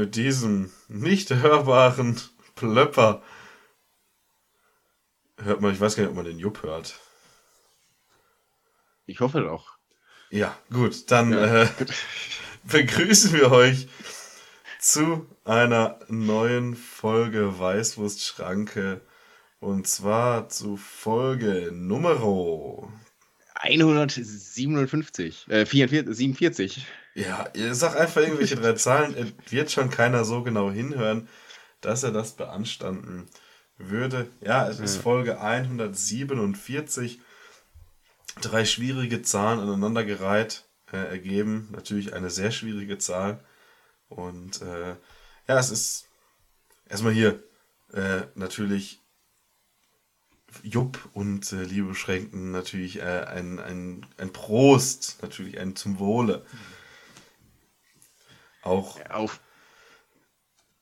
Mit diesem nicht hörbaren Plöpper hört man, ich weiß gar nicht, ob man den Jupp hört. Ich hoffe doch. Ja, gut, dann Ja, äh, begrüßen wir euch zu einer neuen Folge Weißwurstschranke. Und zwar zu Folge Numero. 157, äh, 44, 47. Ja, ihr sagt einfach irgendwelche drei Zahlen. Es wird schon keiner so genau hinhören, dass er das beanstanden würde. Ja, es ist. Folge 147. Drei schwierige Zahlen aneinandergereiht äh, ergeben natürlich eine sehr schwierige Zahl. Und äh, ja, es ist erstmal hier äh, natürlich Jupp und äh, liebe Schränken natürlich äh, ein, ein, ein Prost, natürlich ein zum Wohle. Auch Auf,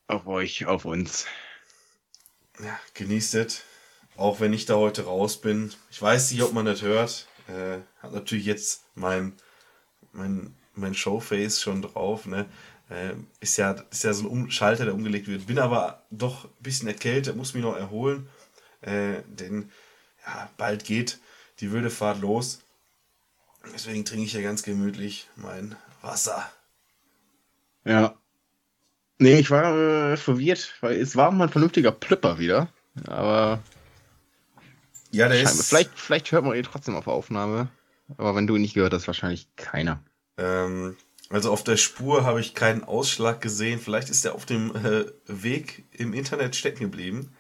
auf euch, auf uns. ja, genießt es. Auch wenn ich da heute raus bin. Ich weiß nicht, ob man das hört. Äh, hat natürlich jetzt mein, mein, mein Showface schon drauf. Ne? Äh, ist, ja, ist ja so ein um Schalter, der umgelegt wird. Bin aber doch ein bisschen erkältet, muss mich noch erholen. Äh, denn ja, bald geht die wilde Fahrt los. Deswegen trinke ich ja ganz gemütlich mein Wasser. Ja. Nee, ich war äh, verwirrt, weil es war mal ein vernünftiger Plüpper wieder. Aber Ja, der scheinbar, vielleicht, vielleicht hört man ihn trotzdem auf Aufnahme. Aber wenn du ihn nicht gehört hast, wahrscheinlich keiner. Ähm, also auf der Spur habe ich keinen Ausschlag gesehen. Vielleicht ist er auf dem äh, Weg im Internet stecken geblieben.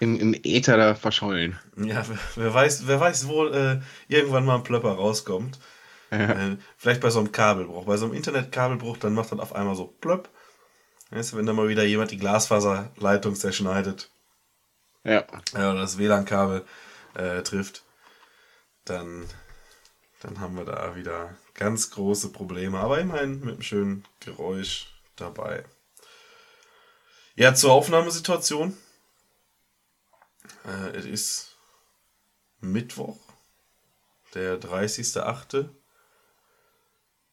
Im, im Äther da verschollen. Ja, wer, wer weiß, wer weiß, wo äh, irgendwann mal ein Plöpper rauskommt. Äh, vielleicht bei so einem Kabelbruch. Bei so einem Internetkabelbruch, dann macht das auf einmal so plöpp. Weißt du, wenn da mal wieder jemand die Glasfaserleitung zerschneidet Ja. äh, oder das WLAN-Kabel äh, trifft, dann, dann haben wir da wieder ganz große Probleme. Aber immerhin mit einem schönen Geräusch dabei. Ja, zur Aufnahmesituation. Äh, es ist Mittwoch, der 30.08.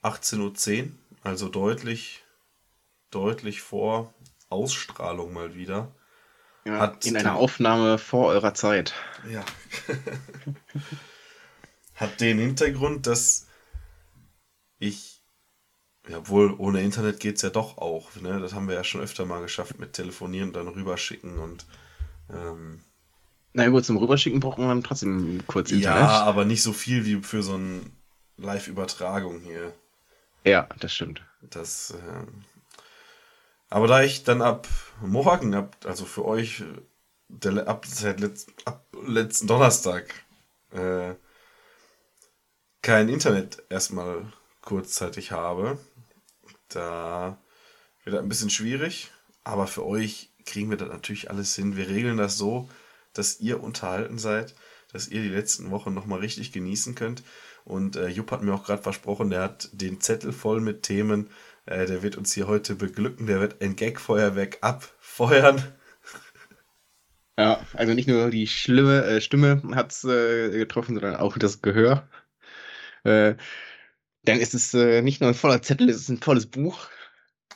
18.10 Uhr, also deutlich, deutlich vor Ausstrahlung mal wieder. ja Hat in einer Aufnahme vor eurer Zeit. Ja. Hat den Hintergrund, dass ich, ja, obwohl ohne Internet geht es ja doch auch. Ne? Das haben wir ja schon öfter mal geschafft mit Telefonieren und dann rüberschicken und ähm, Na gut, zum Rüberschicken braucht man dann trotzdem kurz Internet. ja, aber nicht so viel wie für so eine Live-Übertragung hier. Ja das stimmt. Das, ähm, aber da ich dann ab morgen, ab, also für euch, äh, der, ab, seit letz, ab letzten Donnerstag, äh, kein Internet erstmal kurzzeitig habe, da wird das ein bisschen schwierig, aber für euch kriegen wir das natürlich alles hin. Wir regeln das so, dass ihr unterhalten seid, dass ihr die letzten Wochen nochmal richtig genießen könnt. Und äh, Jupp hat mir auch gerade versprochen, der hat den Zettel voll mit Themen. Äh, der wird uns hier heute beglücken. Der wird ein Gagfeuerwerk abfeuern. Ja, also nicht nur die schlimme äh, Stimme hat's äh, getroffen, sondern auch das Gehör. Äh, dann ist es äh, nicht nur ein voller Zettel, es ist ein volles Buch.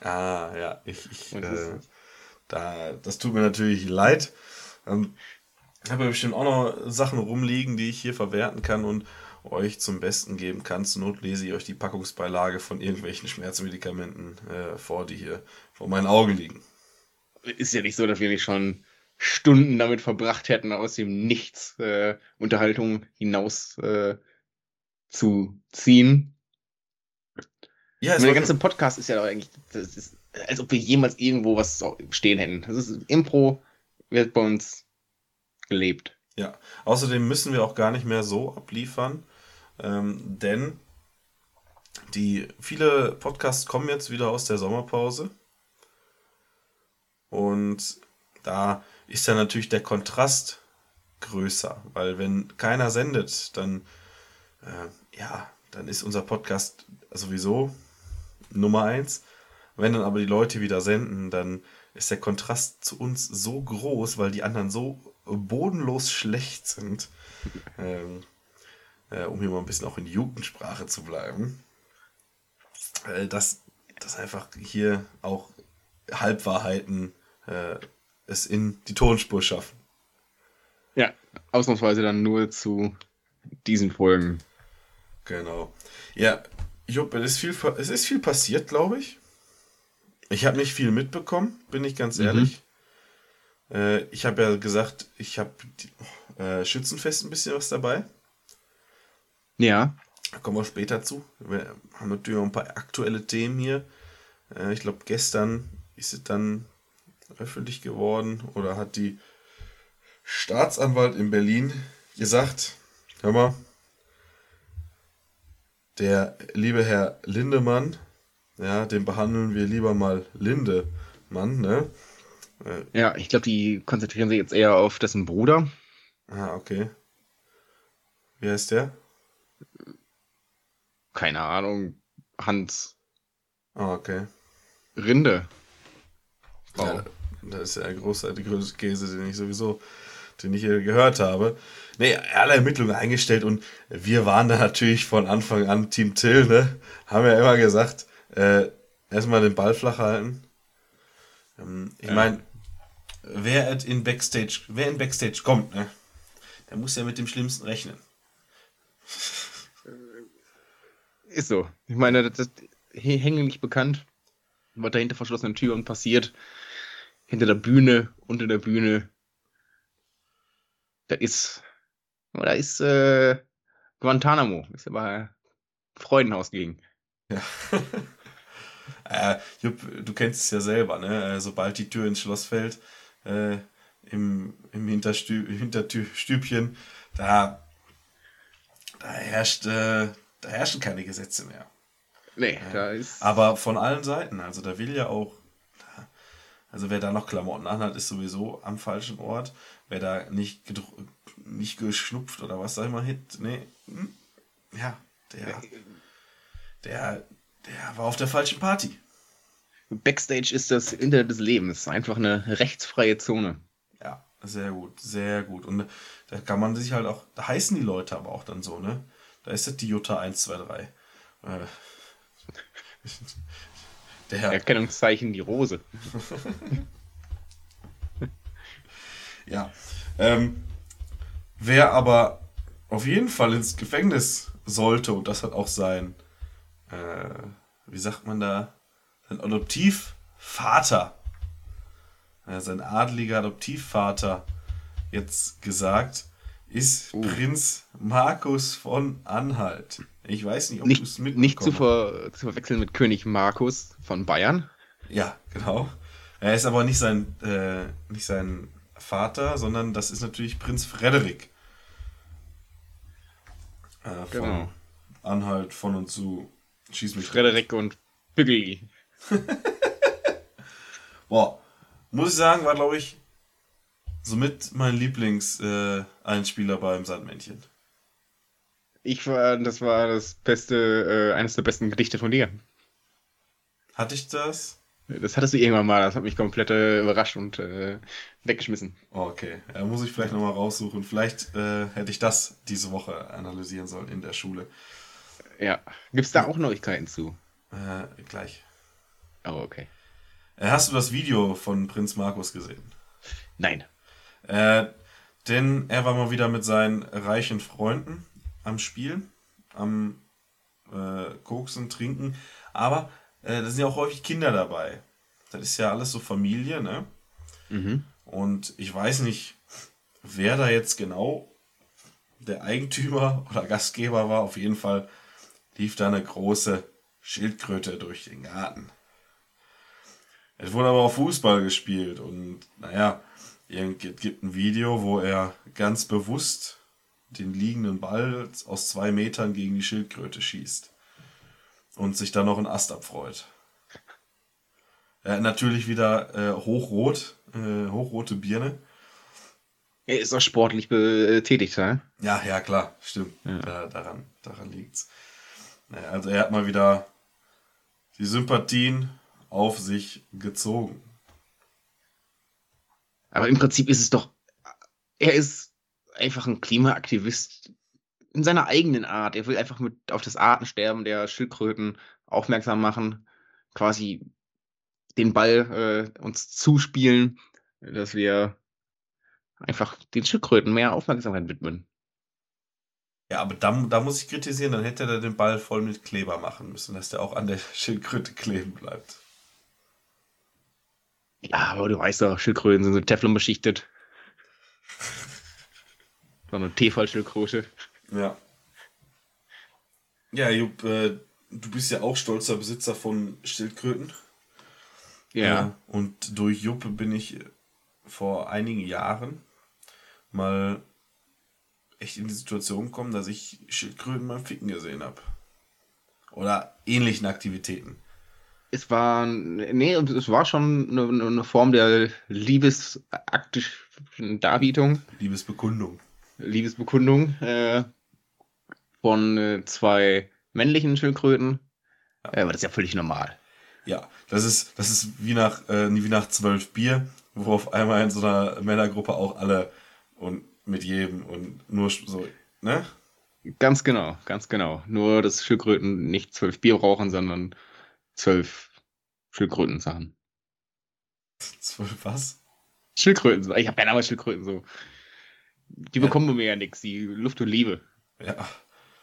Ah, ja, ich, ich da, das tut mir natürlich leid. Ähm, ich habe bestimmt auch noch Sachen rumliegen, die ich hier verwerten kann und euch zum Besten geben kann. Zur Not lese ich euch die Packungsbeilage von irgendwelchen Schmerzmedikamenten äh, vor, die hier vor meinen Augen liegen. Ist ja nicht so, dass wir nicht schon Stunden damit verbracht hätten, aus dem Nichts äh, Unterhaltung hinaus äh, zu ziehen. Ja, der ganze Podcast ist ja doch eigentlich, das ist, als ob wir jemals irgendwo was stehen hätten. Das ist Impro, wird bei uns gelebt. Ja, außerdem müssen wir auch gar nicht mehr so abliefern, ähm, denn die viele Podcasts kommen jetzt wieder aus der Sommerpause. Und da ist dann natürlich der Kontrast größer, weil wenn keiner sendet, dann äh, ja, dann ist unser Podcast sowieso Nummer eins. Wenn dann aber die Leute wieder senden, dann ist der Kontrast zu uns so groß, weil die anderen so bodenlos schlecht sind. ähm, äh, um hier mal ein bisschen auch in Jugendsprache zu bleiben. Äh, dass, dass einfach hier auch Halbwahrheiten äh, es in die Tonspur schaffen. Ja, ausnahmsweise dann nur zu diesen Folgen. Genau. Ja, Jupp, es ist viel, es ist viel passiert, glaube ich. Ich habe nicht viel mitbekommen, bin ich ganz Mhm. ehrlich. Äh, ich habe ja gesagt, ich habe äh, Schützenfest ein bisschen was dabei. Ja, Da kommen wir später zu. Wir haben natürlich noch ein paar aktuelle Themen hier. Äh, ich glaube, gestern ist es dann öffentlich geworden oder hat die Staatsanwalt in Berlin gesagt, hör mal, der liebe Herr Lindemann, ja, den behandeln wir lieber mal Lindemann, ne? ja, ich glaube, die konzentrieren sich jetzt eher auf dessen Bruder. Ah, okay. Wie heißt der? Keine Ahnung, Hans Ah, okay. Rinde. Oh. Ja, das ist ja der großartige Käse, den ich sowieso, den ich hier gehört habe. Nee, alle Ermittlungen eingestellt und wir waren da natürlich von Anfang an Team Till, ne? Haben ja immer gesagt, äh, erstmal den Ball flach halten. Ähm, ich meine, wer in Backstage, wer in Backstage kommt, ne? Der muss ja mit dem Schlimmsten rechnen. Ist so. Ich meine, das ist hinlänglich bekannt, was da hinter verschlossenen Türen passiert. Hinter der Bühne, unter der Bühne. Da ist, da ist äh, Guantanamo. Ist aber Freudenhaus gegen. Ja. äh, Jupp, du kennst es ja selber, ne? Äh, Sobald die Tür ins Schloss fällt, äh, im, im Hinterstü Hinterstübchen, da, da herrscht, äh, da herrschen keine Gesetze mehr. Nee, da ist. Aber von allen Seiten, also da will ja auch, also wer da noch Klamotten anhat, ist sowieso am falschen Ort. Wer da nicht, nicht geschnupft oder was sag ich mal, hit, nee, hm, ja, der, der, der war auf der falschen Party. Backstage ist das Internet des Lebens. Einfach eine rechtsfreie Zone. Ja, sehr gut, sehr gut. Und da kann man sich halt auch, da heißen die Leute aber auch dann so, ne? Da ist das die Jutta 123. Äh, der Herr, Erkennungszeichen die Rose. ja. Ähm, wer aber auf jeden Fall ins Gefängnis sollte, und das hat auch sein, äh, wie sagt man da, sein Adoptivvater, äh, sein adliger Adoptivvater jetzt gesagt, ist Prinz Markus von Anhalt. Ich weiß nicht, ob du es Nicht, nicht zu, mitbekommen ver, zu verwechseln mit König Markus von Bayern. Ja, genau. Er ist aber nicht sein, äh, nicht sein Vater, sondern das ist natürlich Prinz Frederik. Äh, von Genau. Anhalt von und zu Schieß mich. Frederik und Bügeli. Boah, muss ich sagen, war glaube ich somit mein Lieblings-Einspieler beim Sandmännchen. Ich war, das war das beste, äh, eines der besten Gedichte von dir. Hatte ich das? Das hattest du irgendwann mal, das hat mich komplett äh, überrascht und äh, weggeschmissen. Oh, okay, ja, muss ich vielleicht nochmal raussuchen. Vielleicht äh, hätte ich das diese Woche analysieren sollen in der Schule. Ja. Gibt's da auch Neuigkeiten zu? Äh, gleich. Oh, okay. Äh, hast du das Video von Prinz Markus gesehen? Nein. Äh, denn er war mal wieder mit seinen reichen Freunden am Spielen, am äh, Koksen, Trinken. Aber äh, da sind ja auch häufig Kinder dabei. Das ist ja alles so Familie, ne? Mhm. Und ich weiß nicht, wer da jetzt genau der Eigentümer oder Gastgeber war. Auf jeden Fall lief da eine große Schildkröte durch den Garten. Es wurde aber auch Fußball gespielt und naja, es gibt ein Video, wo er ganz bewusst den liegenden Ball aus zwei Metern gegen die Schildkröte schießt und sich dann noch einen Ast abfreut. Er hat natürlich wieder äh, hochrot, äh, hochrote Birne. Er ist auch sportlich betätigt, ne? Ja, ja, klar, stimmt. Ja. Da, daran, daran liegt's. Naja, also er hat mal wieder die Sympathien auf sich gezogen. Aber im Prinzip ist es doch, er ist einfach ein Klimaaktivist in seiner eigenen Art. Er will einfach mit auf das Artensterben der Schildkröten aufmerksam machen, quasi den Ball äh, uns zuspielen, dass wir einfach den Schildkröten mehr Aufmerksamkeit widmen. Ja, aber da, da muss ich kritisieren, dann hätte er den Ball voll mit Kleber machen müssen, dass der auch an der Schildkröte kleben bleibt. Ja, aber du weißt doch, Schildkröten sind so Teflon beschichtet. So eine Tefal-Schildkröte. Ja. Ja, Jupp, äh, du bist ja auch stolzer Besitzer von Schildkröten. Äh, und durch Jupp bin ich vor einigen Jahren mal echt in die Situation gekommen, dass ich Schildkröten beim Ficken gesehen habe. Oder ähnlichen Aktivitäten. Es war, nee, es war schon eine, eine Form der liebesaktischen Darbietung, Liebesbekundung. Liebesbekundung äh, von äh, zwei männlichen Schildkröten. Äh, aber das ist ja völlig normal. Ja, das ist, das ist wie nach, äh, wie nach zwölf Bier, wo auf einmal in so einer Männergruppe auch alle und mit jedem und nur so, ne? Ganz genau, ganz genau. Nur, dass Schildkröten nicht zwölf Bier brauchen, sondern zwölf Schildkröten-Sachen. Zwölf was? Schildkröten, ich habe keine Ahnung, Schildkröten so. Die Ja. bekommen mir ja nichts, die Luft und Liebe. Ja,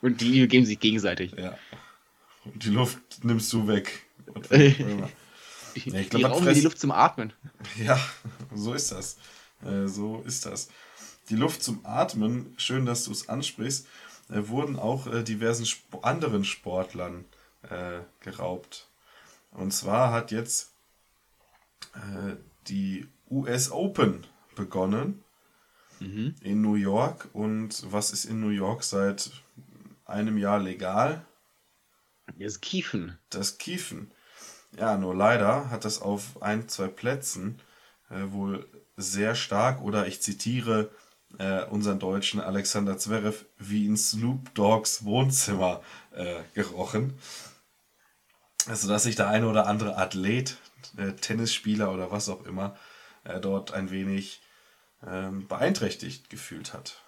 Und die Liebe geben sich gegenseitig. ja. Und die Luft nimmst du weg. Und- Ja, ich Die, glaub, die die Luft zum Atmen. Ja, so ist das. Äh, so ist das. Die Luft zum Atmen, schön, dass du es ansprichst, äh, wurden auch äh, diversen Sp anderen Sportlern äh, geraubt. Und zwar hat jetzt äh, die US Open begonnen Mhm. in New York. Und was ist in New York seit einem Jahr legal? Das Kiefen. das Kiefen. Ja, nur leider hat das auf ein, zwei Plätzen äh, wohl sehr stark, oder ich zitiere äh, unseren deutschen Alexander Zverev, wie in Snoop Dogs Wohnzimmer äh, gerochen. Also, dass sich der eine oder andere Athlet, äh, Tennisspieler oder was auch immer, äh, dort ein wenig ähm, beeinträchtigt gefühlt hat.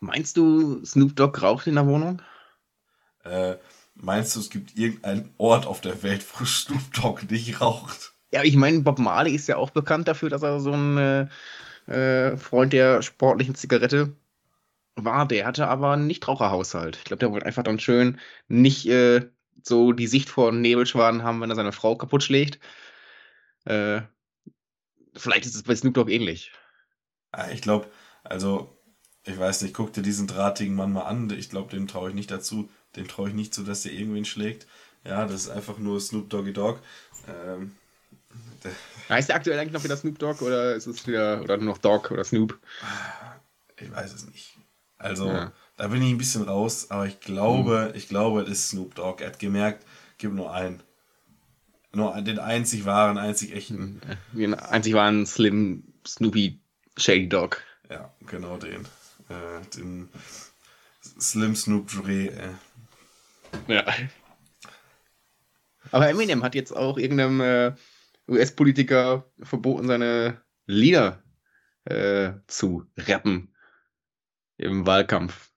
Meinst du, Snoop Dogg raucht in der Wohnung? Äh, meinst du, es gibt irgendeinen Ort auf der Welt, wo Snoop Dogg nicht raucht? Ja, ich meine, Bob Marley ist ja auch bekannt dafür, dass er so ein äh, äh, Freund der sportlichen Zigarette war. Der hatte aber einen Nichtraucherhaushalt. Ich glaube, der wollte einfach dann schön nicht äh, so die Sicht vor Nebelschwaden haben, wenn er seine Frau kaputt schlägt. Äh, vielleicht ist es bei Snoop Dogg ähnlich. Ja, ich glaube, also, ich weiß nicht, guck dir diesen drahtigen Mann mal an. Ich glaube, dem traue ich nicht dazu. Dem traue ich nicht zu, dass der irgendwen schlägt. Ja, das ist einfach nur Snoop Doggy Dogg. Ähm, Heißt der aktuell eigentlich noch wieder Snoop Dogg oder ist es wieder oder nur noch Dogg oder Snoop? ich weiß es nicht. Also, Ja. Da bin ich ein bisschen raus, aber ich glaube, ich glaube, es ist Snoop Dogg. Er hat gemerkt, gibt nur einen. Nur den einzig wahren, einzig echten. Den einzig war ein Slim Snoopy Shady Dog. Ja, genau den. Äh, den Slim Snoop Dre. Äh. Ja. Aber Eminem hat jetzt auch irgendeinem äh, US-Politiker verboten, seine Lieder äh, zu rappen im Wahlkampf.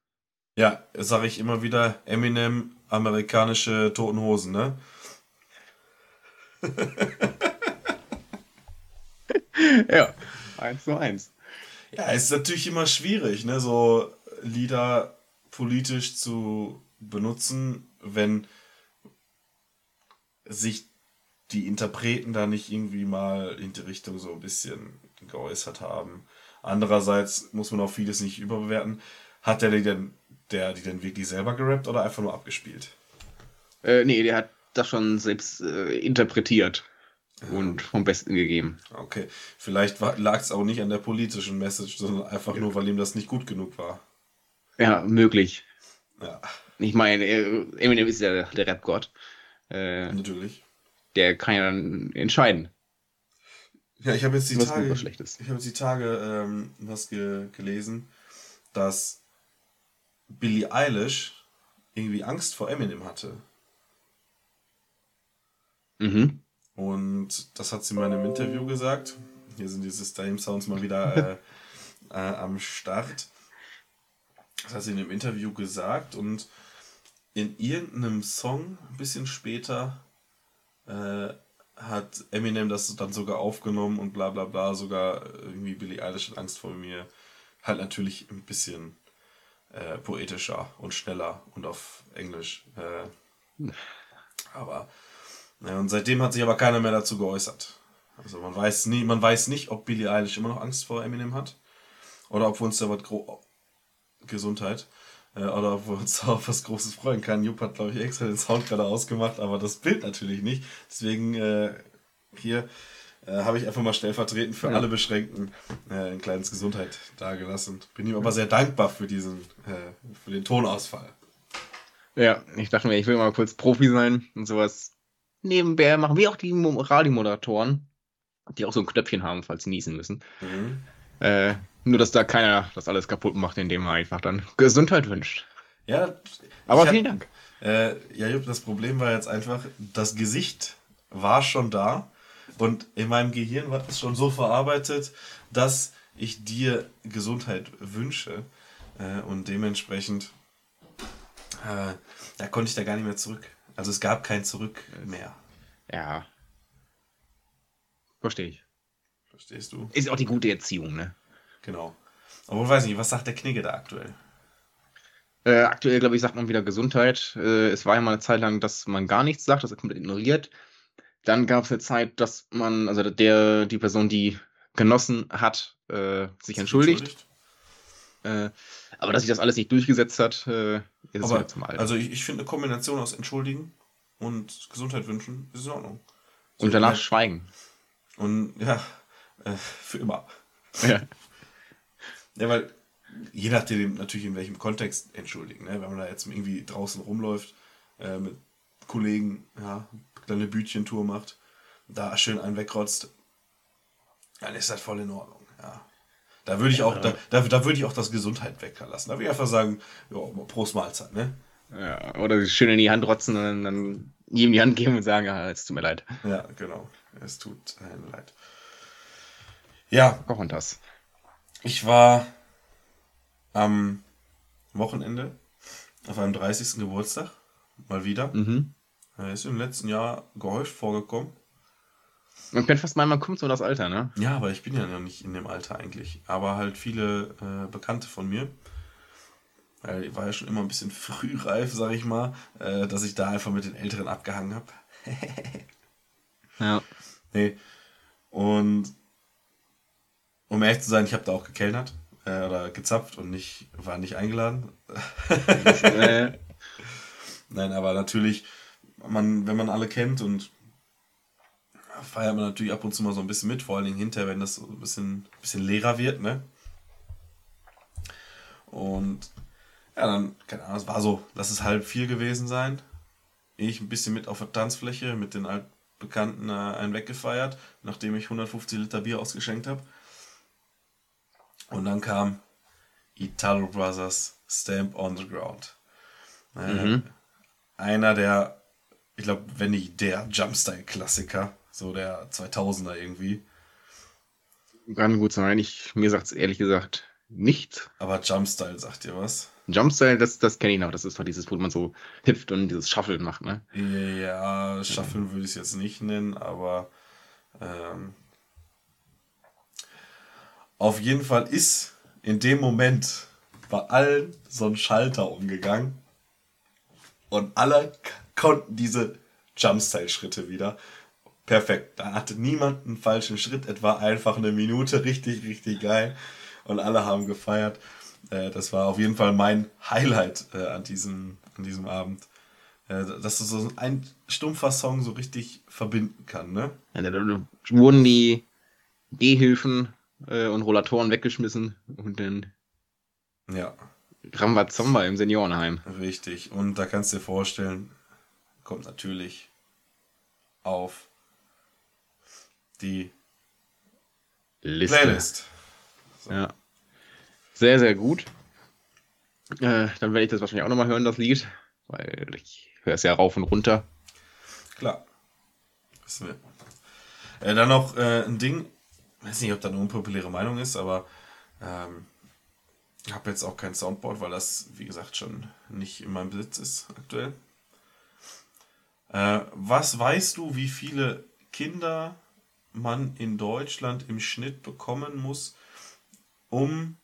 Ja, sage ich immer wieder, Eminem, amerikanische Toten Hosen, ne? Ja, eins zu eins. Ja, es ist natürlich immer schwierig, ne, so Lieder politisch zu benutzen, wenn sich die Interpreten da nicht irgendwie mal in die Richtung so ein bisschen geäußert haben. Andererseits muss man auch vieles nicht überbewerten. Hat der denn, der die denn wirklich selber gerappt oder einfach nur abgespielt? Äh, nee, der hat das schon selbst äh, interpretiert und vom Besten gegeben. Okay, vielleicht lag es auch nicht an der politischen Message, sondern einfach nur, weil ihm das nicht gut genug war. Ja, möglich. Ja, Ich meine, äh, Eminem ist ja der Rap-Gott. Äh, natürlich. der kann ja dann entscheiden, Ja, ich habe jetzt die was Tage, ich habe jetzt die Tage ähm, was ge gelesen, dass Billie Eilish irgendwie Angst vor Eminem hatte. Mhm. Und das hat sie mal in einem Interview gesagt. Hier sind diese Stadium Sounds mal wieder äh, äh, am Start. Das hat sie in einem Interview gesagt und in irgendeinem Song ein bisschen später äh, hat Eminem das dann sogar aufgenommen und bla bla bla, sogar irgendwie Billie Eilish hat Angst vor mir. Halt natürlich ein bisschen äh, poetischer und schneller und auf Englisch. Äh, aber ja, und seitdem hat sich aber keiner mehr dazu geäußert. Also man weiß nie, man weiß nicht, ob Billie Eilish immer noch Angst vor Eminem hat oder ob wir uns da was gro Gesundheit äh, oder ob wir uns da auf was Großes freuen können. Jupp hat glaube ich extra den Sound gerade ausgemacht, aber das Bild natürlich nicht. Deswegen äh, hier äh, habe ich einfach mal stellvertretend für alle Beschränkten äh, ein kleines Gesundheit dagelassen. Bin ihm aber sehr dankbar für diesen, äh, für den Tonausfall. Ja, ich dachte mir, ich will mal kurz Profi sein und sowas nebenbei machen, wie auch die Mo- Radiomoderatoren, die auch so ein Knöpfchen haben, falls sie niesen müssen. Mhm. Äh, nur, dass da keiner das alles kaputt macht, indem er einfach dann Gesundheit wünscht. Ja, Aber ich hab- vielen Dank. Äh, ja, das Problem war jetzt einfach, das Gesicht war schon da und in meinem Gehirn war es schon so verarbeitet, dass ich dir Gesundheit wünsche äh, und dementsprechend äh, da konnte ich da gar nicht mehr zurück. Also es gab kein Zurück mehr. Ja. Verstehe ich. Verstehst du? Ist auch die gute Erziehung, ne? Genau. Aber ich weiß nicht, was sagt der Knigge da aktuell? Äh, aktuell, glaube ich, sagt man wieder Gesundheit. Äh, es war ja mal eine Zeit lang, dass man gar nichts sagt, das er komplett ignoriert. Dann gab es eine Zeit, dass man, also der, die Person, die genossen hat, äh, sich entschuldigt. Äh, aber dass sich das alles nicht durchgesetzt hat, äh, ist Aber zum Alter. also ich, ich finde eine Kombination aus Entschuldigen und Gesundheit wünschen ist in Ordnung. So, Und danach ja, schweigen. Und ja, äh, für immer. Ja. Ja, weil je nachdem natürlich in welchem Kontext entschuldigen. Ne? Wenn man da jetzt irgendwie draußen rumläuft, äh, mit Kollegen, ja, eine Bütchentour macht, da schön einen wegrotzt, dann ist das voll in Ordnung. Ja. Da würde ich auch, da, da, da würde ich auch das Gesundheit weglassen. Da würde ich einfach sagen, ja, Prost Mahlzeit, ne? ja. Oder schön in die Hand rotzen und dann, dann ihm die Hand geben und sagen, ah, es tut mir leid. Ja, genau. Es tut mir leid. Ja, Auch und das. Ich war am Wochenende auf einem 30. Geburtstag. Mal wieder. Mhm. Er ist im letzten Jahr gehäuft vorgekommen. Man könnte fast meinen, man kommt so das Alter, ne? Ja, aber ich bin ja noch nicht in dem Alter eigentlich. Aber halt viele äh, Bekannte von mir. Weil ich war ja schon immer ein bisschen frühreif, sag ich mal, äh, dass ich da einfach mit den Älteren abgehangen habe. Ja. Nee. Und um ehrlich zu sein, ich habe da auch gekellnert äh, oder gezapft und nicht, war nicht eingeladen. äh, Nein, aber natürlich, man, wenn man alle kennt und feiert man natürlich ab und zu mal so ein bisschen mit, vor allen Dingen hinterher, wenn das so ein bisschen, bisschen leerer wird, ne? Und ja, dann, keine Ahnung, es war so, lass es halb vier gewesen sein. Ich ein bisschen mit auf der Tanzfläche mit den Altbekannten äh, einen weggefeiert, nachdem ich 150 Liter Bier ausgeschenkt habe. Und dann kam Italo Brothers Stamp on the Ground. Äh, Mhm. Einer der, ich glaube, wenn nicht der Jumpstyle-Klassiker, so der 2000er irgendwie. kann gut sein. Ich, mir sagt es ehrlich gesagt nicht. Aber Jumpstyle sagt dir was? Jumpstyle, das, das kenne ich noch. Das ist doch dieses, wo man so hüpft und dieses Shuffle macht, ne? Ja, Shuffle würde ich es jetzt nicht nennen, aber ähm, auf jeden Fall ist in dem Moment bei allen so ein Schalter umgegangen und alle konnten diese Jumpstyle-Schritte wieder. Perfekt. Da hatte niemand einen falschen Schritt. Etwa einfach eine Minute. Richtig, richtig geil. Und alle haben gefeiert. Äh, das war auf jeden Fall mein Highlight äh, an, diesem, an diesem Abend. Äh, dass du so ein stumpfer Song so richtig verbinden kann, ne? Ja, da, wurden die Gehhilfen und Rollatoren weggeschmissen und dann Ja, Rambazamba im Seniorenheim. richtig. Und da kannst du dir vorstellen, kommt natürlich auf die Liste. Playlist. Ja. Sehr, sehr gut. Äh, dann werde ich das wahrscheinlich auch nochmal hören, das Lied. Weil ich höre es ja rauf und runter. Klar. Wissen wir. Äh, dann noch äh, ein Ding, weiß nicht, ob das eine unpopuläre Meinung ist, aber ähm, ich habe jetzt auch kein Soundboard, weil das, wie gesagt, schon nicht in meinem Besitz ist aktuell. Äh, was weißt du, wie viele Kinder man in Deutschland im Schnitt bekommen muss, um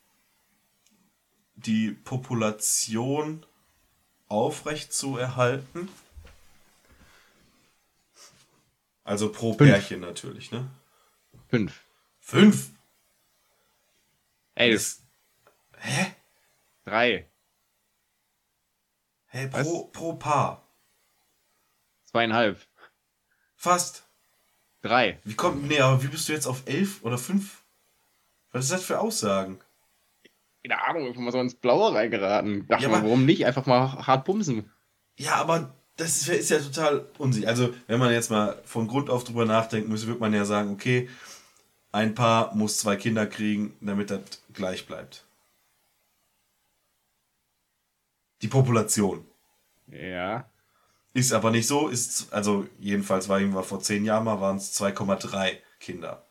die Population aufrecht zu erhalten? Also pro Fünf. Pärchen natürlich, ne? Fünf. Fünf? Ey, das Ist, hä? drei. Hä, Was? pro, pro Paar. Zweieinhalb. Fast. Drei. Wie kommt, nee, aber wie bist du jetzt auf elf oder fünf? Was ist das für Aussagen? Keine Ahnung, einfach mal so ins Blaue reingeraten. Dachte Ja, aber- warum nicht? Einfach mal hart bumsen. Ja, aber das ist, ist ja total unsicher. Also, wenn man jetzt mal von Grund auf drüber nachdenken müsste, würde man ja sagen, okay, ein Paar muss zwei Kinder kriegen, damit das gleich bleibt. Die Population. Ja. Ist aber nicht so, ist, also jedenfalls war irgendwann vor zehn Jahren mal, waren es 2,3 Kinder.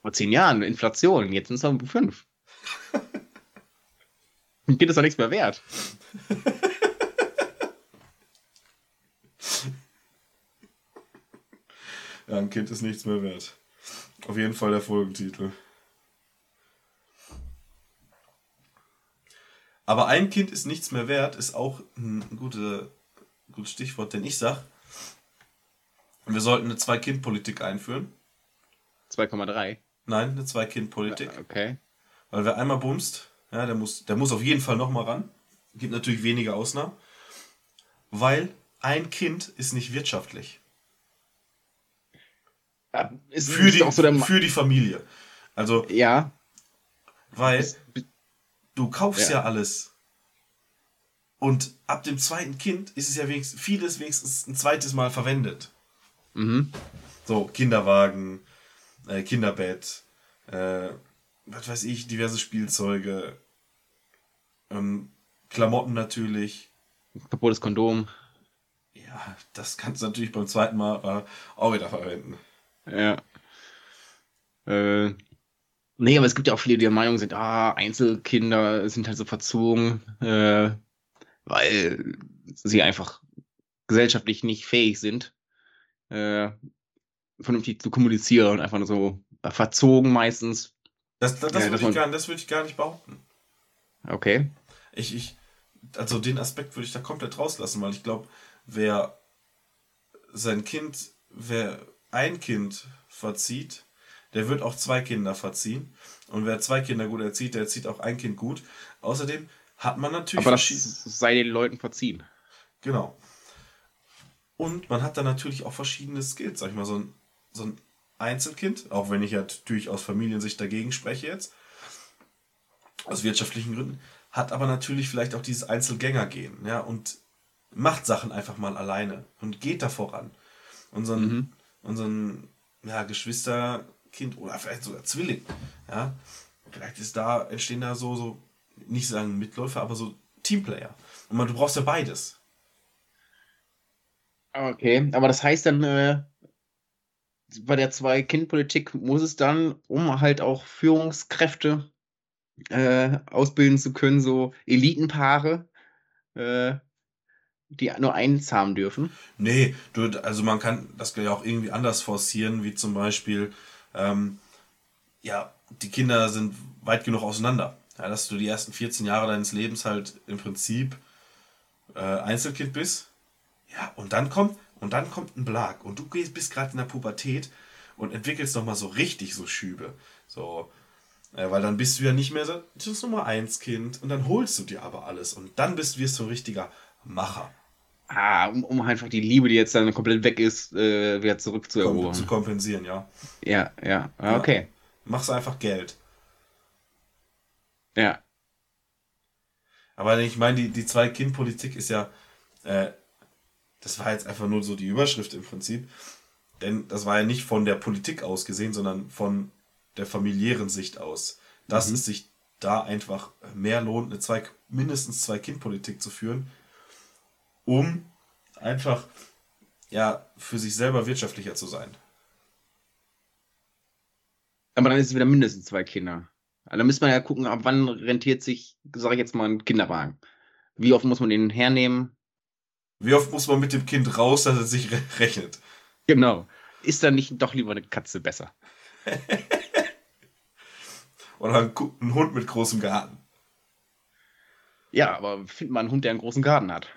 Vor zehn Jahren, Inflation. Jetzt sind es noch fünf. Ein Kind ist doch nichts mehr wert. Ja, ein Kind ist nichts mehr wert. Auf jeden Fall der Folgentitel. Aber ein Kind ist nichts mehr wert, ist auch ein gute, gutes Stichwort, denn ich sag, wir sollten eine Zwei-Kind-Politik einführen. 2,3. Nein, eine Zwei-Kind-Politik. Okay. Weil wer einmal bumst, ja, der muss, der muss auf jeden Fall nochmal ran. Gibt natürlich wenige Ausnahmen. Weil ein Kind ist nicht wirtschaftlich. Ja, Für die, so für die Familie. Also, Ja. weil du kaufst ja. Ja. alles. Und ab dem zweiten Kind ist es ja wenigstens, vieles wenigstens ein zweites Mal verwendet. Mhm. So, Kinderwagen, äh, Kinderbett, äh, was weiß ich, diverse Spielzeuge, ähm, Klamotten natürlich. Kaputtes Kondom. Ja, das kannst du natürlich beim zweiten Mal auch wieder verwenden. Ja. Äh, nee, aber es gibt ja auch viele, die der Meinung sind, ah, Einzelkinder sind halt so verzogen, äh, weil sie einfach gesellschaftlich nicht fähig sind, äh, vernünftig zu kommunizieren und einfach nur so verzogen meistens. Das, das, das, Ja, würde ich gar, das würde ich gar nicht behaupten. Okay. Ich, ich, also den Aspekt würde ich da komplett rauslassen, weil ich glaube, wer sein Kind, wer ein Kind verzieht, der wird auch zwei Kinder verziehen. Und wer zwei Kinder gut erzieht, der erzieht auch ein Kind gut. Außerdem hat man natürlich Aber das sei den Leuten verziehen. Genau. Und man hat da natürlich auch verschiedene Skills. Sag ich mal, so ein, so ein Einzelkind, auch wenn ich ja natürlich aus Familiensicht dagegen spreche jetzt, aus wirtschaftlichen Gründen, hat aber natürlich vielleicht auch dieses Einzelgängergehen, ja, und macht Sachen einfach mal alleine und geht da voran. Ein, Mhm. ein ja, Geschwisterkind oder vielleicht sogar Zwilling, ja, vielleicht ist da, entstehen da so, so, nicht sagen Mitläufer, aber so Teamplayer. Und man, du brauchst ja beides. Okay, aber das heißt dann, äh, bei der Zwei-Kind-Politik muss es dann, um halt auch Führungskräfte äh, ausbilden zu können, so Elitenpaare, äh, die nur eins haben dürfen. Nee, du, also man kann das ja auch irgendwie anders forcieren, wie zum Beispiel, ähm, ja, die Kinder sind weit genug auseinander. Ja, dass du die ersten 14 Jahre deines Lebens halt im Prinzip äh, Einzelkind bist. Ja, und dann kommt, und dann kommt ein Blag. Und du gehst, bist gerade in der Pubertät und entwickelst nochmal so richtig so Schübe. So, äh, weil dann bist du ja nicht mehr so das Nummer 1 Kind und dann holst du dir aber alles. Und dann bist, wirst du ein richtiger Macher. Ah, um, um einfach die Liebe, die jetzt dann komplett weg ist, äh, wieder zurückzuerobern. zu kompensieren, ja. Ja, ja, okay. Machst einfach Geld. Ja, Aber ich meine, die, die Zwei-Kind-Politik ist ja, äh, das war jetzt einfach nur so die Überschrift im Prinzip. Denn das war ja nicht von der Politik aus gesehen, sondern von der familiären Sicht aus. Dass es sich da einfach mehr lohnt, eine zwei, mindestens zwei Kind-Politik zu führen, um einfach ja für sich selber wirtschaftlicher zu sein. Aber dann ist es wieder mindestens zwei Kinder. Also, da müsste man ja gucken, ab wann rentiert sich, sage ich jetzt mal, ein Kinderwagen. Wie oft muss man den hernehmen? Wie oft muss man mit dem Kind raus, dass es sich re rechnet? Genau. Ist dann nicht doch lieber eine Katze besser? Oder ein, ein Hund mit großem Garten. Ja, aber findet man einen Hund, der einen großen Garten hat.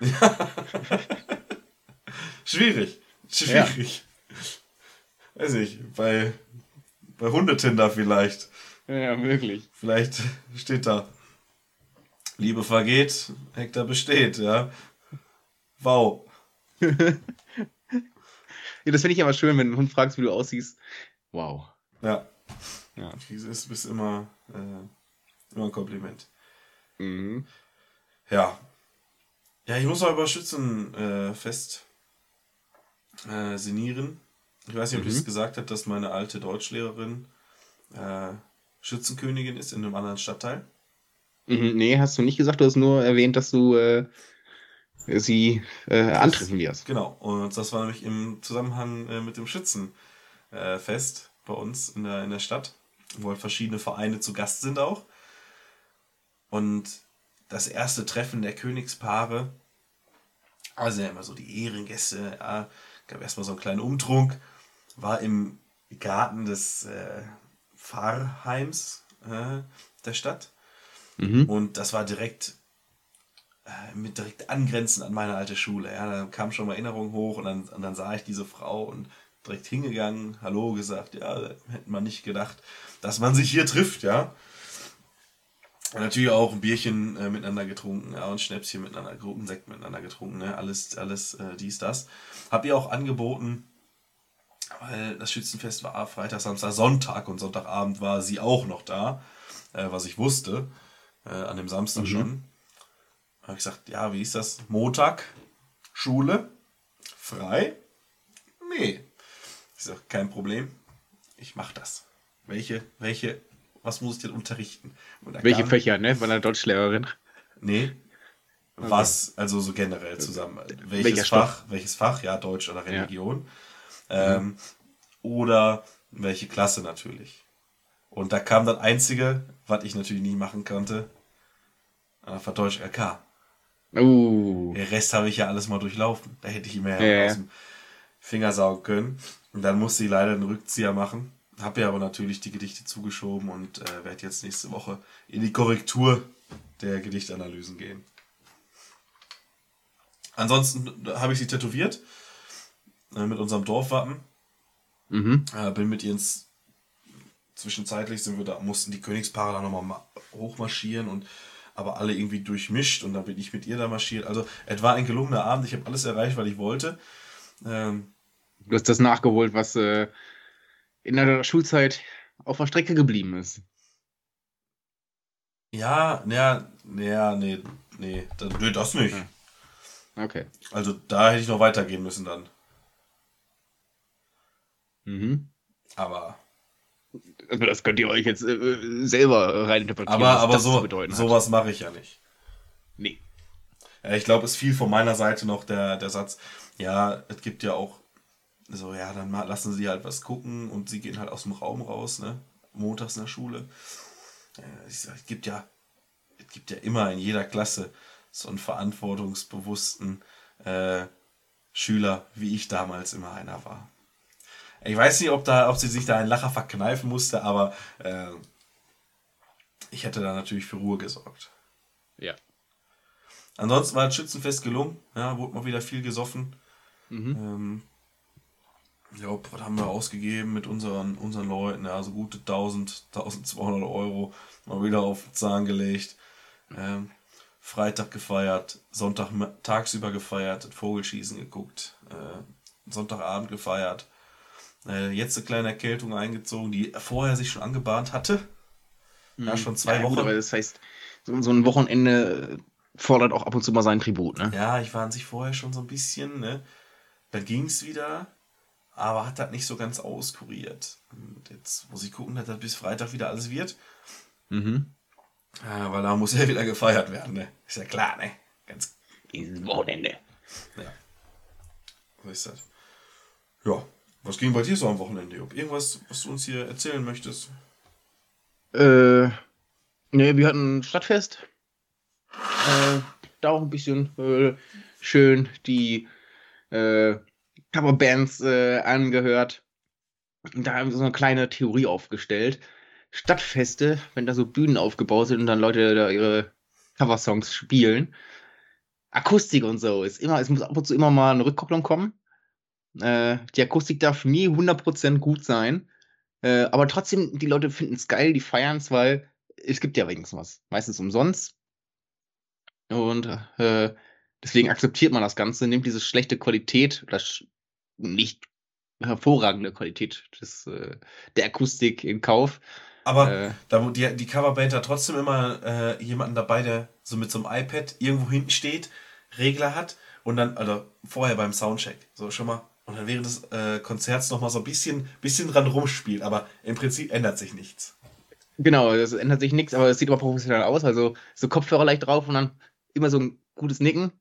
Schwierig. Schwierig. Weiß nicht, bei, bei Hundetinder vielleicht. Ja, wirklich. Vielleicht steht da. Liebe vergeht, Hektar besteht, ja. Wow. Ja, das finde ich aber schön, wenn du einen Hund fragst, wie du aussiehst. Wow. Ja. Ja. Dieses ist immer, äh, immer ein Kompliment. Mhm. Ja. Ja, ich muss noch über Schützenfest äh, Fest, äh, sinnieren. Ich weiß nicht, ob ich es gesagt habe, dass meine alte Deutschlehrerin äh, Schützenkönigin ist in einem anderen Stadtteil. Mhm, nee, hast du nicht gesagt, du hast nur erwähnt, dass du äh, sie äh, antreffen wirst. Genau. Und das war nämlich im Zusammenhang äh, mit dem Schützenfest äh, bei uns in der, in der Stadt, wo halt verschiedene Vereine zu Gast sind auch. Und das erste Treffen der Königspaare, also ja immer so die Ehrengäste, ja, gab erstmal so einen kleinen Umtrunk, war im Garten des äh, Pfarrheims äh, der Stadt. Mhm. Und das war direkt äh, mit direkt angrenzend an meine alte Schule. Ja, da kam schon mal Erinnerung hoch und dann, und dann sah ich diese Frau und direkt hingegangen, Hallo gesagt, ja, da hätte man nicht gedacht, dass man sich hier trifft, ja. Und natürlich auch ein Bierchen äh, miteinander getrunken, ja, und Schnäpschen miteinander, Gruppensekt miteinander getrunken, ne? alles, alles äh, dies, das. Hab ihr auch angeboten, weil das Schützenfest war Freitag, Samstag, Sonntag und Sonntagabend war sie auch noch da, äh, was ich wusste, äh, an dem Samstag schon. Habe ich gesagt, ja, wie ist das? Montag, Schule, frei? Nee. Ich sage, kein Problem, ich mache das. Welche, welche, was muss ich denn unterrichten? Welche Fächer, ne? Bei einer Deutschlehrerin. Nee. Was, also so generell zusammen. Welches Welcher Fach? Stoff? Welches Fach? Ja, Deutsch oder Religion. Ähm, oder welche Klasse natürlich. Und da kam das Einzige, was ich natürlich nie machen konnte, äh, war Deutsch LK. Uh. Den Rest habe ich ja alles mal durchlaufen. Da hätte ich mir ja, ja. aus dem Finger saugen können. Und dann musste ich leider einen Rückzieher machen. Habe ja aber natürlich die Gedichte zugeschoben und äh, werde jetzt nächste Woche in die Korrektur der Gedichtanalysen gehen. Ansonsten habe ich sie tätowiert äh, mit unserem Dorfwappen. Mhm. Äh, bin mit ihr ins zwischenzeitlich sind wir da, mussten die Königspaare da nochmal ma- hochmarschieren und aber alle irgendwie durchmischt und dann bin ich mit ihr da marschiert. Also es war ein gelungener Abend, ich habe alles erreicht, was ich wollte. Ähm, Du hast das nachgeholt, was äh, in der Schulzeit auf der Strecke geblieben ist. ja, naja, naja, nee, nee, das, nee, das nicht. Ja. Okay. Also da hätte ich noch weitergehen müssen dann. Mhm. Aber, Also das könnt ihr euch jetzt äh, selber reininterpretieren. aber, was aber so, sowas mache ich ja nicht. Nee. Ja, ich glaube, es fiel von meiner Seite noch der, der Satz, ja, es gibt ja auch so, ja, dann mal lassen sie halt was gucken und sie gehen halt aus dem Raum raus, ne? Montags in der Schule. Ich sag, es gibt ja, es gibt ja immer in jeder Klasse so einen verantwortungsbewussten äh, Schüler, wie ich damals immer einer war. Ich weiß nicht, ob, da, ob sie sich da einen Lacher verkneifen musste, aber äh, ich hätte da natürlich für Ruhe gesorgt. Ja. Ansonsten war das Schützenfest gelungen. Ja, wurde mal wieder viel gesoffen. Mhm. Ähm, ja, was haben wir ausgegeben mit unseren, unseren Leuten? Ja, so gute 1000, 1200 Euro mal wieder auf den Zahn gelegt. Ähm, Freitag gefeiert, Sonntag tagsüber gefeiert, Vogelschießen geguckt, äh, Sonntagabend gefeiert. Äh, jetzt eine kleine Erkältung eingezogen, die vorher sich schon angebahnt hatte. Ja, schon zwei ja, Wochen. Gut, aber das heißt, so, so ein Wochenende fordert auch ab und zu mal seinen Tribut, ne? Ja, ich war an sich vorher schon so ein bisschen, ne? dann ging es wieder, aber hat das nicht so ganz auskuriert. Und jetzt muss ich gucken, dass das bis Freitag wieder alles wird. Mhm. Ja, weil da muss ja wieder gefeiert werden, ne? Ist ja klar, ne? Ganz Dieses Wochenende. so ist das. Ja, was ging bei dir so am Wochenende, Jupp? Irgendwas, was du uns hier erzählen möchtest? Äh, ne, wir hatten Stadtfest. Äh, da auch ein bisschen äh, schön die äh, Coverbands äh, angehört. Und da haben wir so eine kleine Theorie aufgestellt. Stadtfeste, wenn da so Bühnen aufgebaut sind und dann Leute da ihre Coversongs spielen. Akustik und so ist immer, es muss ab und zu immer mal eine Rückkopplung kommen. Äh, die Akustik darf nie 100% gut sein. Äh, aber trotzdem, die Leute finden es geil, die feiern es, weil es gibt ja wenigstens was. Meistens umsonst. Und äh, deswegen akzeptiert man das Ganze, nimmt diese schlechte Qualität, oder sch- nicht hervorragende Qualität des, äh, der Akustik in Kauf. Aber Äh. da, die, die Coverband hat trotzdem immer äh, jemanden dabei, der so mit so einem iPad irgendwo hinten steht, Regler hat und dann, also vorher beim Soundcheck, so schon mal, und dann während des äh, Konzerts nochmal so ein bisschen, bisschen dran rumspielt, aber im Prinzip ändert sich nichts. Genau, es ändert sich nichts, aber es sieht aber professionell aus. Also so Kopfhörer leicht drauf und dann immer so ein gutes Nicken,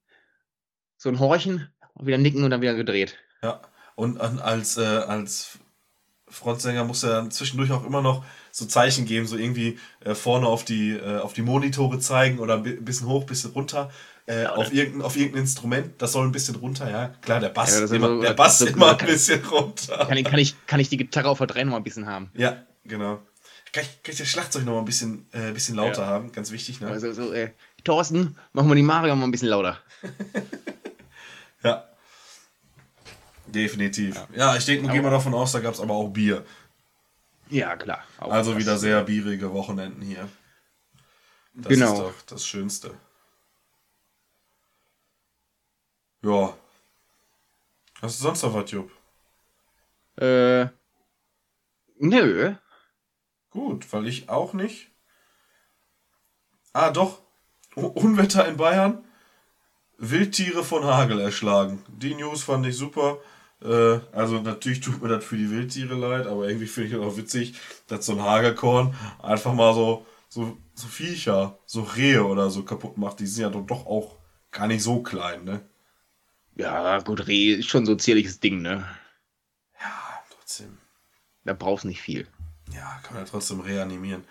so ein Horchen, und wieder nicken und dann wieder gedreht. Ja, und als, äh, als Frontsänger muss er dann zwischendurch auch immer noch so Zeichen geben, so irgendwie äh, vorne auf die, äh, auf die Monitore zeigen oder ein bi- bisschen hoch, ein bisschen runter. Äh, auf, irgendein, auf irgendein Instrument, das soll ein bisschen runter, ja. Klar, der Bass, Ja, immer, so- der Bass so- immer ein kann- bisschen runter. Kann ich, kann, ich, kann ich die Gitarre auf der 3 noch mal ein bisschen haben? Ja, genau. Kann ich, kann ich das Schlagzeug noch mal ein bisschen, äh, bisschen lauter haben? Ganz wichtig, ne? Also so, äh, Thorsten, machen wir die Mario mal ein bisschen lauter. Ja. Definitiv. Ja, ich denke, gehen wir davon aus, da gab es aber auch Bier. Ja, klar. Also wieder sehr bierige Wochenenden hier. Das Genau. ist doch das Schönste. Ja. Hast du sonst noch was, Jupp? Äh, nö. Gut, weil ich auch nicht. Ah, doch. Unwetter in Bayern. Wildtiere von Hagel erschlagen. Die News fand ich super. Äh, also natürlich tut mir das für die Wildtiere leid, aber irgendwie finde ich das auch witzig, dass so ein Hagelkorn einfach mal so, so, so Viecher, so Rehe oder so kaputt macht. Die sind ja doch, doch auch gar nicht so klein, ne? Ja, gut, Reh ist schon so ein zierliches Ding, ne? Trotzdem. Da brauchst nicht viel. Ja, kann man ja trotzdem reanimieren.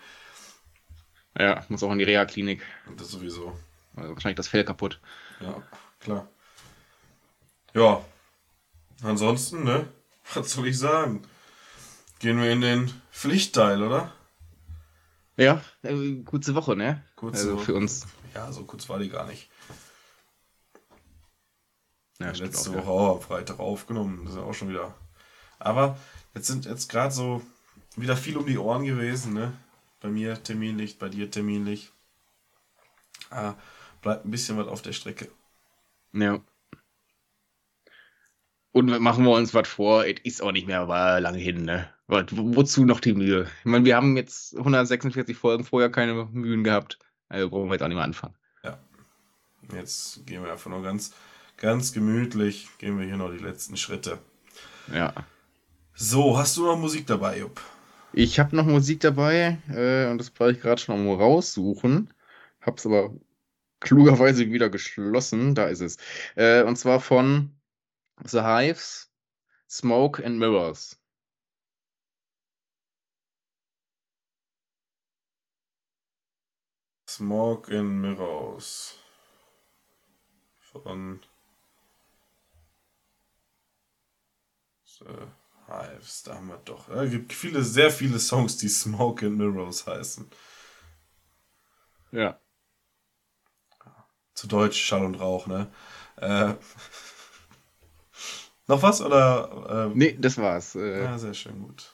Ja, muss auch in die Reha-Klinik. Und das sowieso. Also wahrscheinlich das Fell kaputt. Ja, klar. Ja. Ansonsten, ne? Was soll ich sagen? Gehen wir in den Pflichtteil, oder? Ja, äh, kurze Woche, ne? Kurze also Woche. für uns. Ja, so kurz war die gar nicht. Ja, Letzte Woche auch am Freitag aufgenommen. Das ist ja auch schon wieder. Aber jetzt sind jetzt gerade so wieder viel um die Ohren gewesen, ne? Bei mir terminlich, bei dir terminlich. Ah, bleibt ein bisschen was auf der Strecke. Ja. ja. Und machen wir uns was vor, es ist auch nicht mehr lange hin, ne? Wo- Wozu noch die Mühe? Ich meine, wir haben jetzt 146 Folgen vorher keine Mühen gehabt. Also brauchen wir jetzt auch nicht mehr anfangen. Jetzt gehen wir einfach nur ganz, ganz gemütlich, gehen wir hier noch die letzten Schritte. Ja. So, hast du noch Musik dabei, Jupp? Ich habe noch Musik dabei äh, und das wollte ich gerade schon mal raussuchen. Hab's aber klugerweise wieder geschlossen. Da ist es. Äh, und zwar von The Hives, Smoke and Mirrors. Smoke in Mirrors. Von The Hives, da haben wir doch. Es gibt viele, sehr viele Songs, die Smoke in Mirrors heißen. Ja. Zu Deutsch Schall und Rauch, ne? Äh, noch was? Oder? ähm, Nee, das war's. Äh, Ja, sehr schön, gut.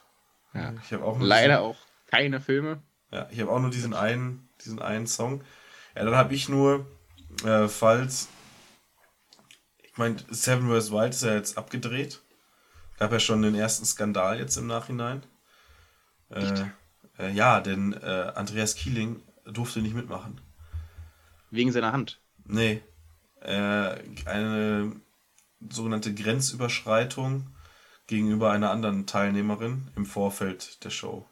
ja. Ich habe auch Leider auch keine Filme. Ja, ich habe auch nur diesen einen, diesen einen Song. Ja, dann habe ich nur, äh, falls, ich meine, Seven vs. Wild ist ja jetzt abgedreht. Gab ja schon den ersten Skandal jetzt im Nachhinein. Äh, äh, ja, denn äh, Andreas Kieling durfte nicht mitmachen. Wegen seiner Hand. Nee. Äh, eine sogenannte Grenzüberschreitung gegenüber einer anderen Teilnehmerin im Vorfeld der Show.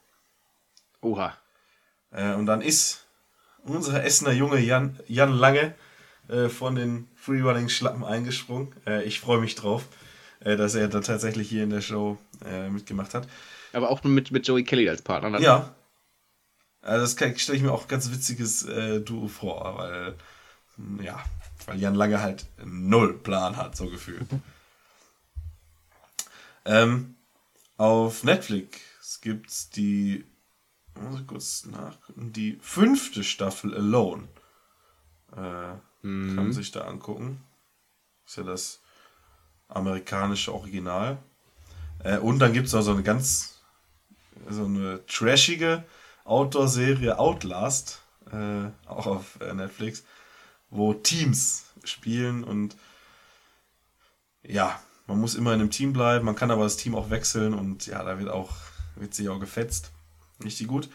Oha. Äh, und dann ist unser Essener Junge Jan, Jan Lange äh, von den Freerunning Schlappen eingesprungen. Ich freue mich drauf, dass er da tatsächlich hier in der Show äh, mitgemacht hat. Aber auch mit, mit Joey Kelly als Partner. Dann. Ja. Also das stelle ich mir auch ein ganz witziges äh, Duo vor, weil ja, weil Jan Lange halt null Plan hat, so gefühlt. ähm, auf Netflix gibt's die muss ich kurz nachgucken, die fünfte Staffel Alone. Äh, Kann man sich da angucken. Ist ja das amerikanische Original. Äh, und dann gibt es auch so eine ganz so eine trashige Outdoor-Serie Outlast, äh, auch auf äh, Netflix, wo Teams spielen und ja, man muss immer in einem Team bleiben, man kann aber das Team auch wechseln und ja, da wird auch, wird sich auch gefetzt. Richtig gut.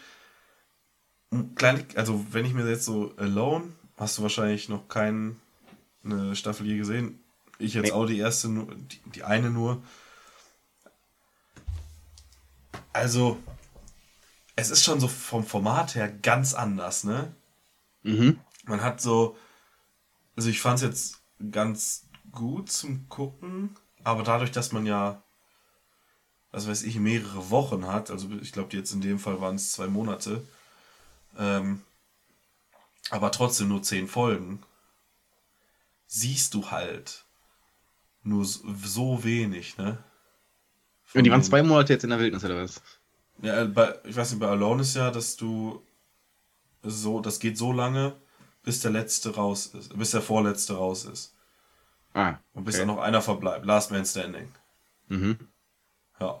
Kleine, also wenn ich mir jetzt so Alone, hast du wahrscheinlich noch keine Staffel je gesehen. Ich jetzt Nee. auch die erste, nur, die, die eine nur. Also, es ist schon so vom Format her ganz anders, ne? Mhm. Man hat so, also ich fand es jetzt ganz gut zum Gucken, aber dadurch, dass man ja, was weiß ich, mehrere Wochen hat, also ich glaube jetzt in dem Fall waren es zwei Monate, ähm, aber trotzdem nur zehn Folgen, siehst du halt nur so, wenig, ne? Und die waren zwei Monate jetzt in der Wildnis, oder was? ja, äh, bei, ich weiß nicht, bei Alone ist ja, dass du so, das geht so lange, bis der letzte raus ist, bis der vorletzte raus ist. Ah. Und bis okay. dann noch einer verbleibt. Last Man Standing. Mhm. Ja.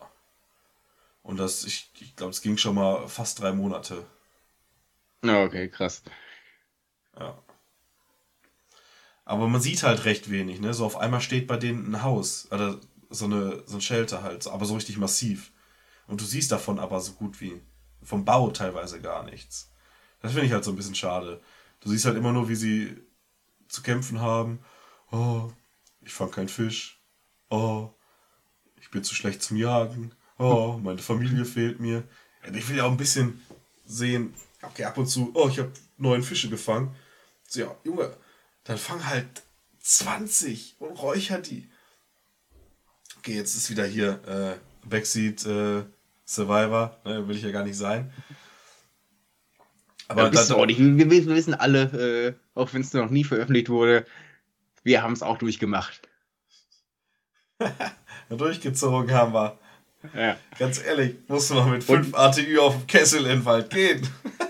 Und das, ich, ich glaube, es ging schon mal fast drei Monate. Ja, okay, krass. Ja. Aber man sieht halt recht wenig, ne? So auf einmal steht bei denen ein Haus, oder so, eine, so ein Shelter halt, aber so richtig massiv. Und du siehst davon aber so gut wie vom Bau teilweise gar nichts. Das finde ich halt so ein bisschen schade. Du siehst halt immer nur, wie sie zu kämpfen haben. Oh, ich fang keinen Fisch. Oh, ich bin zu schlecht zum Jagen. Oh, meine Familie fehlt mir. Ich will ja auch ein bisschen sehen, okay, ab und zu, oh, ich habe neun Fische gefangen. So, ja, Junge, dann fang halt 20 und räucher die. Okay, jetzt ist wieder hier äh, Backseat äh, Survivor, ne, will ich ja gar nicht sein. Aber Aber bist du auch nicht. Wir, wir wissen alle, äh, auch wenn es noch nie veröffentlicht wurde, wir haben es auch durchgemacht. durchgezogen haben wir. Ja. Ganz ehrlich, musst du noch mit 5 ATÜ auf dem Kessel in den Wald gehen.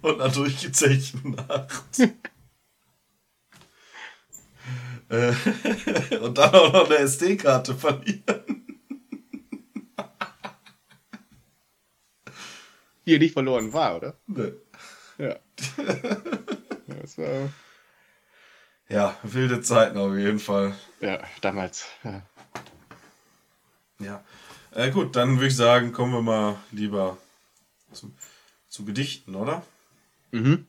Und einer durchgezechten Nacht. Äh, Und dann auch noch eine SD-Karte verlieren. Hier nicht verloren war, oder? Ne. Ja. das war, Ja, wilde Zeiten auf jeden Fall. ja, damals. Ja. Ja. Äh, gut, dann würde ich sagen, kommen wir mal lieber zu, zu Gedichten, oder? Mhm.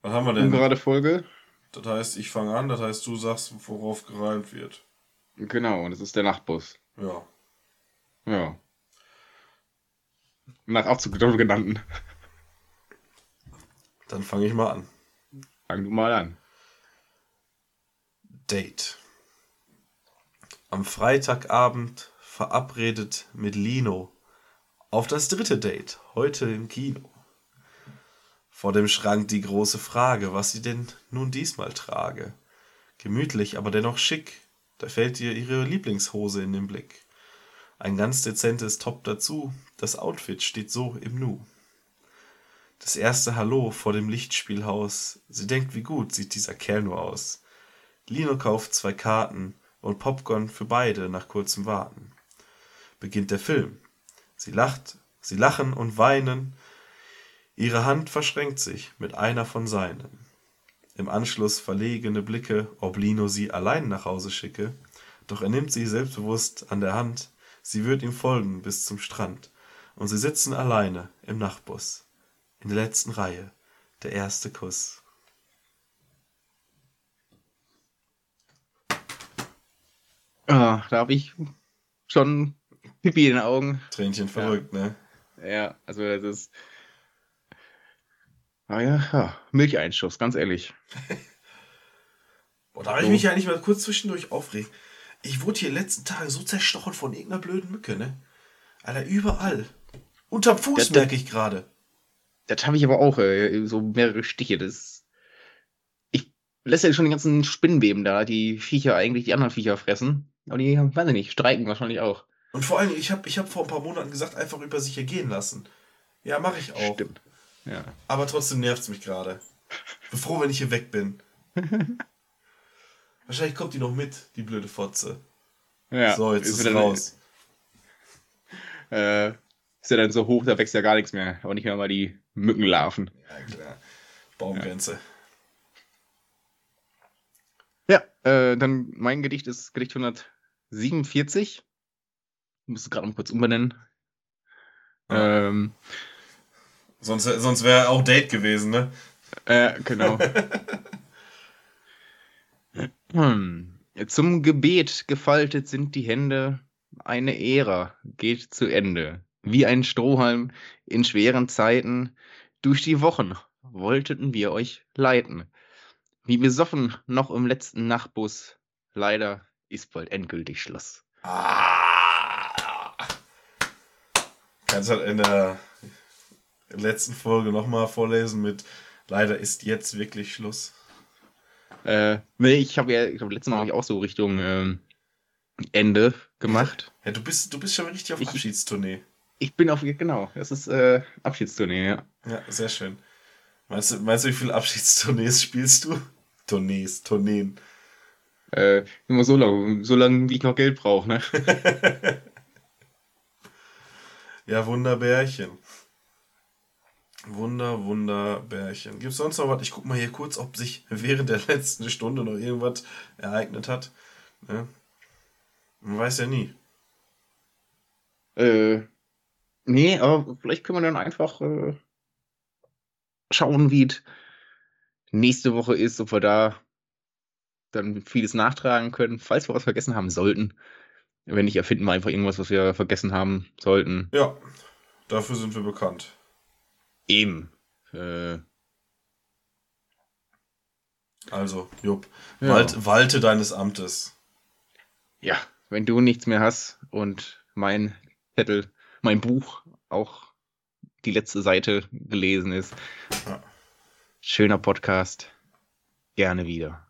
Was haben wir denn? Ungerade Folge. Das heißt, ich fange an, das heißt, du sagst, worauf gereimt wird. Genau, und das ist der Nachtbus. Ja. Ja. Nach Aufzug genannten. Dann fange ich mal an. Fang du mal an. Date. Am Freitagabend verabredet mit Lino auf das dritte Date, heute im Kino. Vor dem Schrank die große Frage, was sie denn nun diesmal trage. Gemütlich, aber dennoch schick, da fällt ihr ihre Lieblingshose in den Blick. Ein ganz dezentes Top dazu, das Outfit steht so im Nu. Das erste Hallo vor dem Lichtspielhaus, sie denkt, wie gut sieht dieser Kerl nur aus. Lino kauft zwei Karten und Popcorn für beide nach kurzem Warten. Beginnt der Film. Sie lacht, sie lachen und weinen. Ihre Hand verschränkt sich mit einer von seinen. Im Anschluss verlegene Blicke, ob Lino sie allein nach Hause schicke, doch er nimmt sie selbstbewusst an der Hand, sie wird ihm folgen bis zum Strand, und sie sitzen alleine im Nachtbus. In der letzten Reihe, der erste Kuss. Ah, da habe ich schon Pipi in den Augen. Tränchen verrückt, ne? Ja, also das ist. Ah ja, ja, Milcheinschuss, ganz ehrlich. Boah, da habe ich mich ja eigentlich mal kurz zwischendurch aufregen. Ich wurde hier letzten Tagen so zerstochen von irgendeiner blöden Mücke, ne? Alter, überall. Unterm Fuß Das- merke ich gerade. Das habe ich aber auch, äh, so mehrere Stiche. Das. Ich lässt ja schon die ganzen Spinnenweben da, die Viecher eigentlich die anderen Viecher fressen. Aber die, weiß ich nicht, streiken wahrscheinlich auch. Und vor allem, ich habe ich hab vor ein paar Monaten gesagt, einfach über sich ergehen lassen. Ja, mache ich auch. Stimmt. Ja. Aber trotzdem nervt es mich gerade. Bin froh, wenn ich hier weg bin. Wahrscheinlich kommt die noch mit, die blöde Fotze. ja. so, jetzt ist dann, raus. Äh, ist ja dann so hoch, da wächst ja gar nichts mehr. Aber nicht mehr mal die Mückenlarven. Ja, klar. Baumgrenze. Ja, äh, dann mein Gedicht ist Gedicht 147. Ich muss es gerade mal kurz umbenennen. Ja. Ähm, Sonst, sonst wäre auch Date gewesen, ne? äh, genau. hm. Zum Gebet gefaltet sind die Hände, eine Ära geht zu Ende. Wie ein Strohhalm in schweren Zeiten, durch die Wochen wollten wir euch leiten. Wie besoffen noch im letzten Nachtbus, leider ist bald endgültig Schluss. Ah! Kannst halt in der letzten Folge nochmal vorlesen mit Leider ist jetzt wirklich Schluss. Äh, nee, ich habe ja, ich glaube, letztes Mal habe ich auch so Richtung ähm, Ende gemacht. Ja, du bist, du bist schon richtig auf Ich- Abschiedstournee. Ich bin auf, genau, das ist äh, Abschiedstournee, ja. Ja, sehr schön. Meinst du, meinst du, wie viele Abschiedstournees spielst du? Tournees, Tourneen. Äh, immer so lange, so lange, wie ich noch Geld brauche, ne? Ja, Wunderbärchen. Wunder, Wunderbärchen. Gibt's sonst noch was? Ich guck mal hier kurz, ob sich während der letzten Stunde noch irgendwas ereignet hat. Ne? Man weiß ja nie. Äh, nee, aber vielleicht können wir dann einfach äh, schauen, wie es nächste Woche ist, ob wir da dann vieles nachtragen können, falls wir was vergessen haben sollten. Wenn nicht, erfinden wir einfach irgendwas, was wir vergessen haben sollten. Ja, dafür sind wir bekannt. Eben. Äh, Also, Jupp, Ja. walt, walte deines Amtes. ja, wenn du nichts mehr hast und mein Zettel, mein Buch auch die letzte Seite gelesen ist. Ja. Schöner Podcast. Gerne wieder.